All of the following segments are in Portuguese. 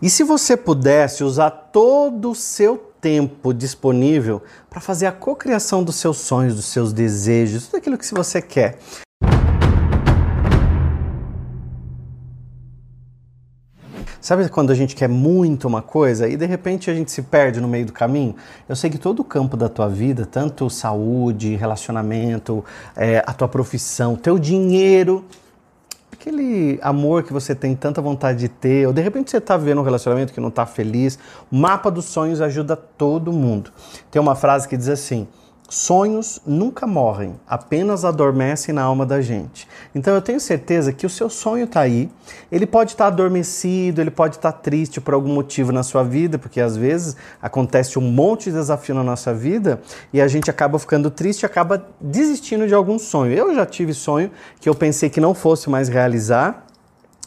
E se você pudesse usar todo o seu tempo disponível para fazer a cocriação dos seus sonhos, dos seus desejos, tudo aquilo que você quer. Sabe quando a gente quer muito uma coisa e de repente a gente se perde no meio do caminho? Eu sei que todo o campo da tua vida, tanto saúde, relacionamento, é, a tua profissão, teu dinheiro, aquele amor que você tem tanta vontade de ter, ou de repente você está vivendo um relacionamento que não está feliz, o mapa dos sonhos ajuda todo mundo. Tem uma frase que diz assim: Sonhos nunca morrem, apenas adormecem na alma da gente. Então eu tenho certeza que o seu sonho está aí. Ele pode estar tá adormecido, ele pode estar tá triste por algum motivo na sua vida, porque às vezes acontece um monte de desafio na nossa vida e a gente acaba ficando triste e acaba desistindo de algum sonho. Eu já tive sonho que eu pensei que não fosse mais realizar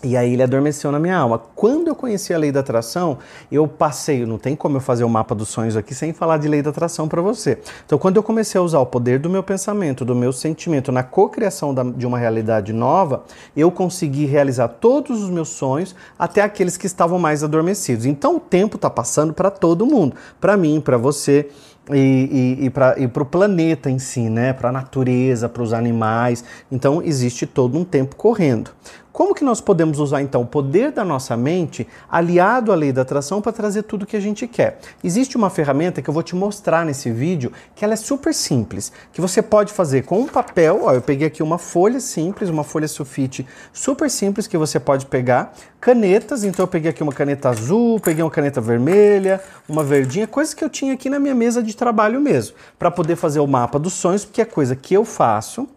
e aí ele adormeceu na minha alma. Quando eu conheci a lei da atração, eu passei, não tem como eu fazer o mapa dos sonhos aqui sem falar de lei da atração para você. Então, quando eu comecei a usar o poder do meu pensamento, do meu sentimento na cocriação de uma realidade nova, eu consegui realizar todos os meus sonhos, até aqueles que estavam mais adormecidos. Então, o tempo está passando para todo mundo, para mim, para você e, e, e para o planeta em si, né? para a natureza, para os animais. Então, existe todo um tempo correndo. Como que nós podemos usar então o poder da nossa mente aliado à lei da atração para trazer tudo que a gente quer? Existe uma ferramenta que eu vou te mostrar nesse vídeo que ela é super simples, que você pode fazer com um papel, ó, eu peguei aqui uma folha simples, uma folha sulfite super simples que você pode pegar, canetas, então eu peguei aqui uma caneta azul, peguei uma caneta vermelha, uma verdinha, coisas que eu tinha aqui na minha mesa de trabalho mesmo, para poder fazer o mapa dos sonhos, porque é coisa que eu faço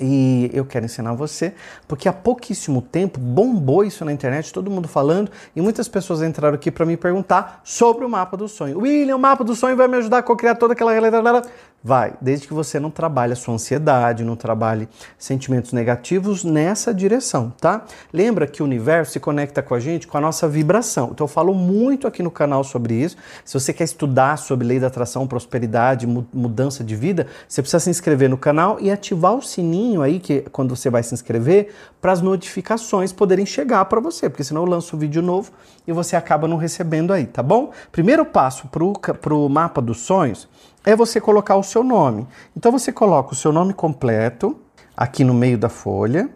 e eu quero ensinar você, porque há pouquíssimo tempo bombou isso na internet, todo mundo falando, e muitas pessoas entraram aqui para me perguntar sobre o mapa do sonho. William, o mapa do sonho vai me ajudar a criar toda aquela realidade. Vai, desde que você não trabalhe a sua ansiedade, não trabalhe sentimentos negativos nessa direção, tá? Lembra que o universo se conecta com a gente com a nossa vibração. Então eu falo muito aqui no canal sobre isso. Se você quer estudar sobre lei da atração, prosperidade, mudança de vida, você precisa se inscrever no canal e ativar o sininho aí que quando você vai se inscrever para as notificações poderem chegar para você, porque senão eu lanço um vídeo novo e você acaba não recebendo aí, tá bom? Primeiro passo para o mapa dos sonhos é você colocar o seu nome. Então você coloca o seu nome completo aqui no meio da folha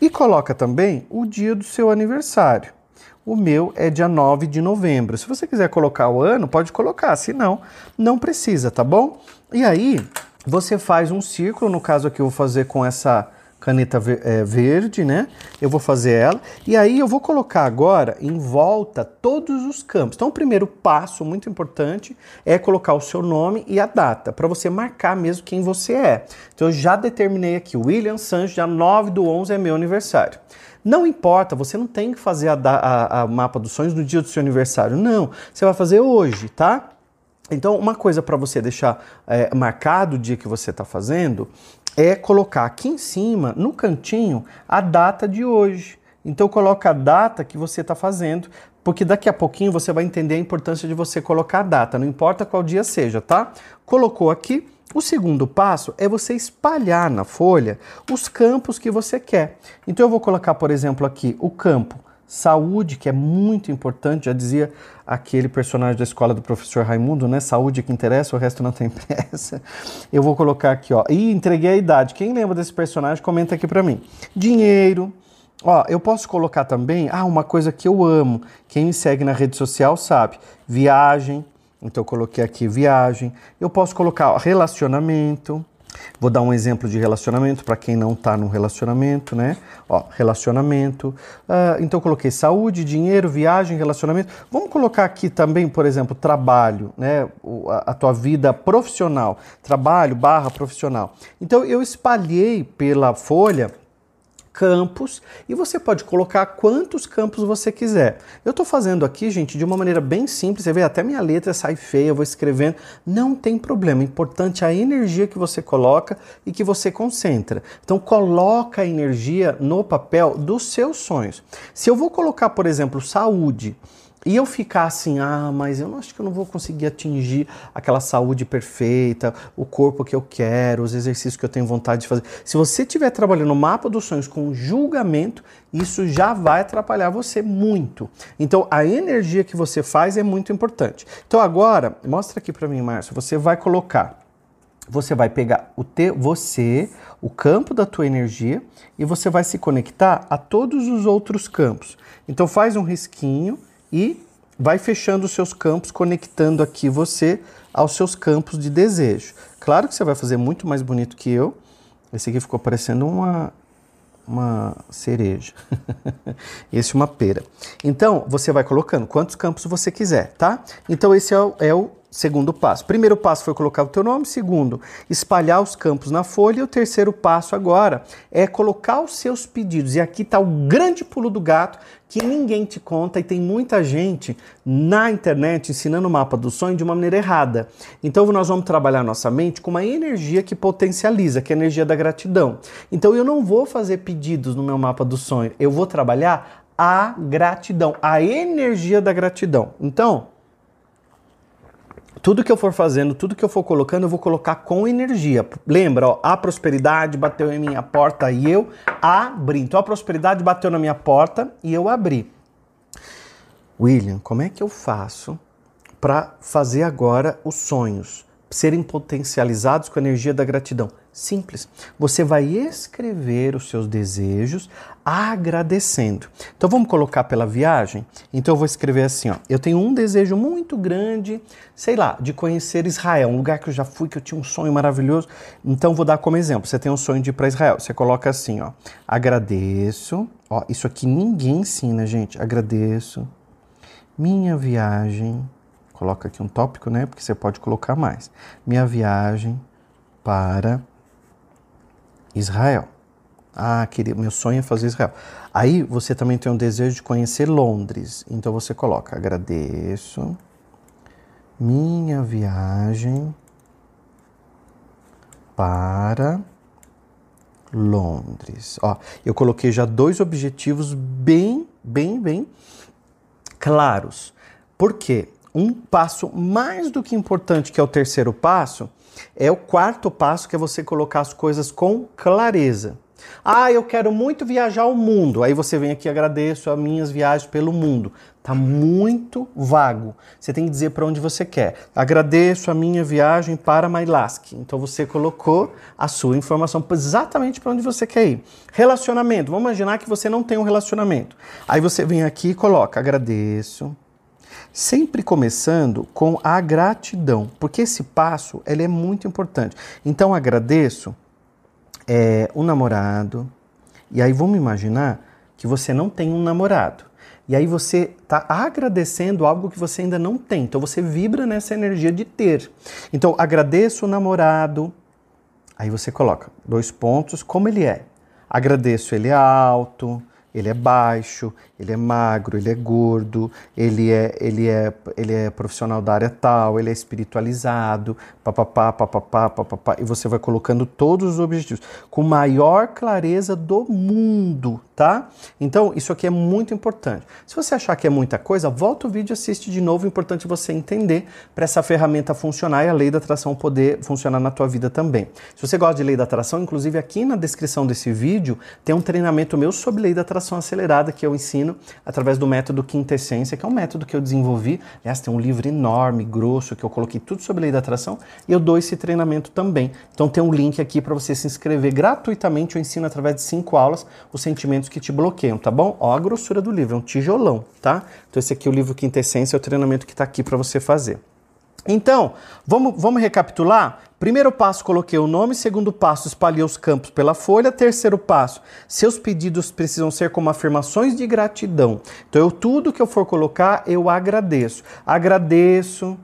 e coloca também o dia do seu aniversário. O meu é dia 9 de novembro. Se você quiser colocar o ano, pode colocar, se não, não precisa, tá bom? E aí, você faz um círculo, no caso aqui eu vou fazer com essa caneta é, verde, né? Eu vou fazer ela e aí eu vou colocar agora em volta todos os campos. Então, o primeiro passo muito importante é colocar o seu nome e a data, para você marcar mesmo quem você é. Então, eu já determinei aqui, William Sanches, dia 9 do 11 é meu aniversário. Não importa, você não tem que fazer a, a, a mapa dos sonhos no dia do seu aniversário. Não, você vai fazer hoje, tá? Então, uma coisa para você deixar é, marcado o dia que você está fazendo é colocar aqui em cima, no cantinho, a data de hoje. Então coloca a data que você está fazendo, porque daqui a pouquinho você vai entender a importância de você colocar a data, não importa qual dia seja, tá? Colocou aqui. O segundo passo é você espalhar na folha os campos que você quer. Então eu vou colocar, por exemplo, aqui o campo Saúde, que é muito importante, já dizia aquele personagem da escola do professor Raimundo, né? Saúde é que interessa, o resto não tem pressa. Eu vou colocar aqui, ó. E entreguei a idade. Quem lembra desse personagem, comenta aqui para mim. Dinheiro. Ó, eu posso colocar também, ah, uma coisa que eu amo. Quem me segue na rede social sabe. Viagem. Então eu coloquei aqui viagem. Eu posso colocar ó, relacionamento. Vou dar um exemplo de relacionamento para quem não está no relacionamento, né? Ó, relacionamento. Uh, então coloquei saúde, dinheiro, viagem, relacionamento. Vamos colocar aqui também, por exemplo, trabalho, né? A, a tua vida profissional, trabalho barra profissional. Então eu espalhei pela folha campos e você pode colocar quantos campos você quiser. Eu estou fazendo aqui, gente, de uma maneira bem simples. Você vê, até minha letra sai feia, eu vou escrevendo. Não tem problema. Importante é a energia que você coloca e que você concentra. Então, coloca a energia no papel dos seus sonhos. Se eu vou colocar, por exemplo, saúde e eu ficar assim, ah, mas eu não acho que eu não vou conseguir atingir aquela saúde perfeita, o corpo que eu quero, os exercícios que eu tenho vontade de fazer. Se você estiver trabalhando no mapa dos sonhos com julgamento, isso já vai atrapalhar você muito. Então, a energia que você faz é muito importante. Então, agora, mostra aqui para mim, Márcio, você vai colocar você vai pegar o te, você, o campo da tua energia e você vai se conectar a todos os outros campos. Então faz um risquinho e vai fechando os seus campos, conectando aqui você aos seus campos de desejo. Claro que você vai fazer muito mais bonito que eu. Esse aqui ficou parecendo uma, uma cereja. esse uma pera. Então, você vai colocando quantos campos você quiser, tá? Então, esse é o, é o segundo passo. Primeiro passo foi colocar o teu nome, segundo, espalhar os campos na folha, e o terceiro passo agora é colocar os seus pedidos. E aqui está o grande pulo do gato que ninguém te conta e tem muita gente na internet ensinando o mapa do sonho de uma maneira errada. Então nós vamos trabalhar nossa mente com uma energia que potencializa, que é a energia da gratidão. Então eu não vou fazer pedidos no meu mapa do sonho, eu vou trabalhar a gratidão, a energia da gratidão. Então, tudo que eu for fazendo, tudo que eu for colocando, eu vou colocar com energia. Lembra, ó, a prosperidade bateu em minha porta e eu abri. Então a prosperidade bateu na minha porta e eu abri. William, como é que eu faço para fazer agora os sonhos serem potencializados com a energia da gratidão? Simples. Você vai escrever os seus desejos agradecendo. Então vamos colocar pela viagem? Então eu vou escrever assim, ó. Eu tenho um desejo muito grande, sei lá, de conhecer Israel, um lugar que eu já fui, que eu tinha um sonho maravilhoso. Então vou dar como exemplo. Você tem um sonho de ir para Israel. Você coloca assim, ó. Agradeço. Ó, isso aqui ninguém ensina, gente. Agradeço. Minha viagem. Coloca aqui um tópico, né? Porque você pode colocar mais. Minha viagem para Israel. Ah, queria, meu sonho é fazer Israel. Aí você também tem um desejo de conhecer Londres. Então você coloca: agradeço minha viagem para Londres. Ó, eu coloquei já dois objetivos bem, bem, bem claros. Por quê? Um passo mais do que importante, que é o terceiro passo, é o quarto passo, que é você colocar as coisas com clareza. Ah, eu quero muito viajar ao mundo. Aí você vem aqui, agradeço as minhas viagens pelo mundo. Tá muito vago. Você tem que dizer para onde você quer. Agradeço a minha viagem para Mailask. Então você colocou a sua informação exatamente para onde você quer ir. Relacionamento. Vamos imaginar que você não tem um relacionamento. Aí você vem aqui e coloca agradeço sempre começando com a gratidão, porque esse passo ele é muito importante. Então agradeço é, um namorado, e aí vamos imaginar que você não tem um namorado. E aí você está agradecendo algo que você ainda não tem. Então você vibra nessa energia de ter. Então agradeço o namorado. Aí você coloca dois pontos, como ele é. Agradeço ele alto, ele é baixo, ele é magro, ele é gordo, ele é, ele é, ele é profissional da área tal, ele é espiritualizado, papapá, papapá, papapá, e você vai colocando todos os objetivos com maior clareza do mundo, tá? Então, isso aqui é muito importante. Se você achar que é muita coisa, volta o vídeo e assiste de novo, é importante você entender para essa ferramenta funcionar e a lei da atração poder funcionar na tua vida também. Se você gosta de lei da atração, inclusive aqui na descrição desse vídeo tem um treinamento meu sobre lei da atração acelerada que eu ensino através do método Quintessência, que é um método que eu desenvolvi. Aliás, tem um livro enorme, grosso, que eu coloquei tudo sobre lei da atração e eu dou esse treinamento também. Então tem um link aqui para você se inscrever gratuitamente. Eu ensino através de cinco aulas os sentimentos que te bloqueiam, tá bom? Ó a grossura do livro, é um tijolão, tá? Então esse aqui é o livro Quintessência, é o treinamento que está aqui para você fazer. Então, vamos, vamos recapitular? Primeiro passo, coloquei o nome. Segundo passo, espalhei os campos pela folha. Terceiro passo, seus pedidos precisam ser como afirmações de gratidão. Então, eu, tudo que eu for colocar, eu agradeço. Agradeço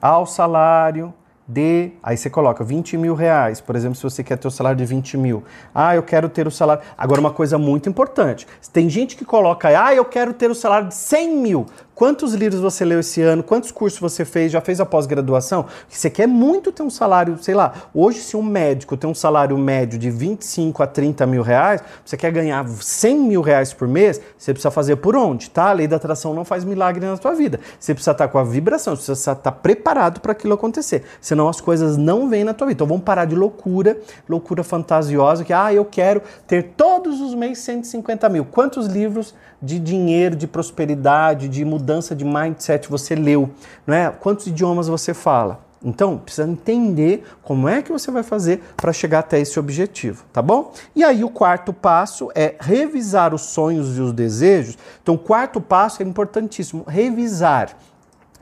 ao salário de. Aí você coloca 20 mil reais, por exemplo, se você quer ter o salário de 20 mil. Ah, eu quero ter o salário. Agora, uma coisa muito importante: tem gente que coloca, ah, eu quero ter o salário de 100 mil. Quantos livros você leu esse ano? Quantos cursos você fez? Já fez a pós-graduação? Você quer muito ter um salário, sei lá, hoje se um médico tem um salário médio de 25 a 30 mil reais, você quer ganhar 100 mil reais por mês, você precisa fazer por onde, tá? A lei da atração não faz milagre na sua vida. Você precisa estar com a vibração, você precisa estar preparado para aquilo acontecer. Senão as coisas não vêm na tua vida. Então vamos parar de loucura, loucura fantasiosa, que ah, eu quero ter todos os meses 150 mil. Quantos livros de dinheiro, de prosperidade, de mudança de mindset você leu, não é? Quantos idiomas você fala? Então, precisa entender como é que você vai fazer para chegar até esse objetivo, tá bom? E aí o quarto passo é revisar os sonhos e os desejos. Então, o quarto passo é importantíssimo, revisar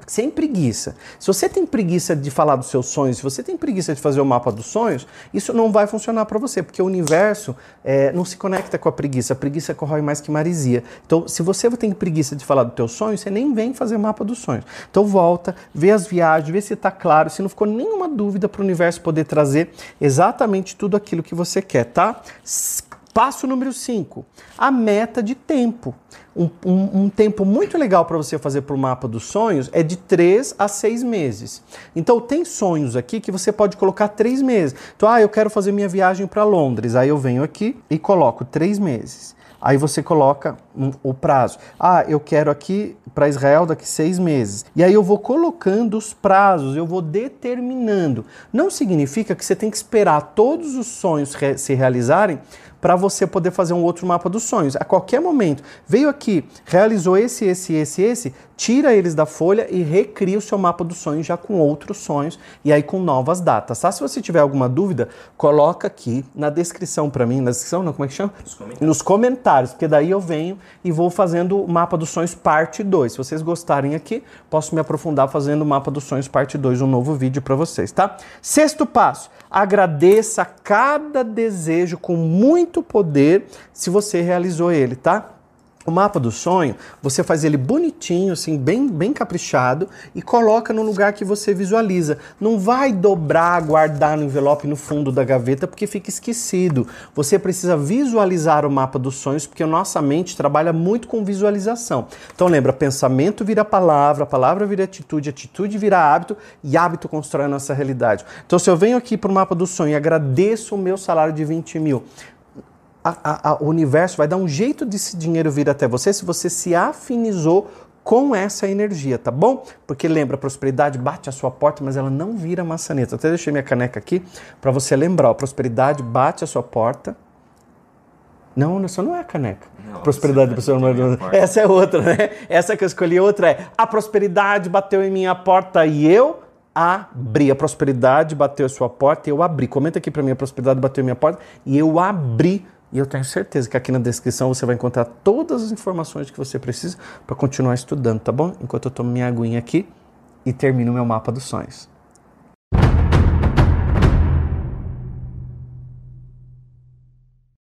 sem preguiça. Se você tem preguiça de falar dos seus sonhos, se você tem preguiça de fazer o mapa dos sonhos, isso não vai funcionar para você, porque o universo é, não se conecta com a preguiça. A preguiça corrói mais que marisia. Então, se você tem preguiça de falar dos teus sonhos, você nem vem fazer mapa dos sonhos. Então, volta, vê as viagens, vê se está claro, se não ficou nenhuma dúvida para o universo poder trazer exatamente tudo aquilo que você quer, tá? Passo número 5, a meta de tempo. Um, um, um tempo muito legal para você fazer para o mapa dos sonhos é de 3 a 6 meses. Então, tem sonhos aqui que você pode colocar 3 meses. Então, ah, eu quero fazer minha viagem para Londres. Aí eu venho aqui e coloco 3 meses. Aí você coloca o prazo. Ah, eu quero aqui para Israel daqui seis meses. E aí eu vou colocando os prazos, eu vou determinando. Não significa que você tem que esperar todos os sonhos se realizarem para você poder fazer um outro mapa dos sonhos. A qualquer momento, veio aqui, realizou esse, esse, esse, esse, tira eles da folha e recria o seu mapa dos sonhos já com outros sonhos e aí com novas datas, tá? Se você tiver alguma dúvida, coloca aqui na descrição para mim, na descrição, não, como é que chama? Nos comentários. Nos comentários, porque daí eu venho e vou fazendo o mapa dos sonhos parte 2. Se vocês gostarem aqui, posso me aprofundar fazendo o mapa dos sonhos parte 2, um novo vídeo para vocês, tá? Sexto passo, agradeça cada desejo com muito poder se você realizou ele, tá? O mapa do sonho, você faz ele bonitinho, assim, bem, bem caprichado e coloca no lugar que você visualiza. Não vai dobrar, guardar no envelope no fundo da gaveta porque fica esquecido. Você precisa visualizar o mapa dos sonhos porque a nossa mente trabalha muito com visualização. Então lembra, pensamento vira palavra, palavra vira atitude, atitude vira hábito e hábito constrói a nossa realidade. Então se eu venho aqui para o mapa do sonho e agradeço o meu salário de 20 mil, a, a, o universo vai dar um jeito desse dinheiro vir até você se você se afinizou com essa energia, tá bom? Porque lembra, a prosperidade bate a sua porta, mas ela não vira maçaneta. Até deixei minha caneca aqui para você lembrar. A prosperidade bate a sua porta. Não, essa não é a caneca. Não, prosperidade essa, é essa é outra, né? Essa que eu escolhi, outra é a prosperidade bateu em minha porta e eu abri. A prosperidade bateu a sua porta e eu abri. Comenta aqui para mim, a prosperidade bateu em minha porta e eu abri e eu tenho certeza que aqui na descrição você vai encontrar todas as informações que você precisa para continuar estudando, tá bom? Enquanto eu tomo minha aguinha aqui e termino meu mapa dos sonhos.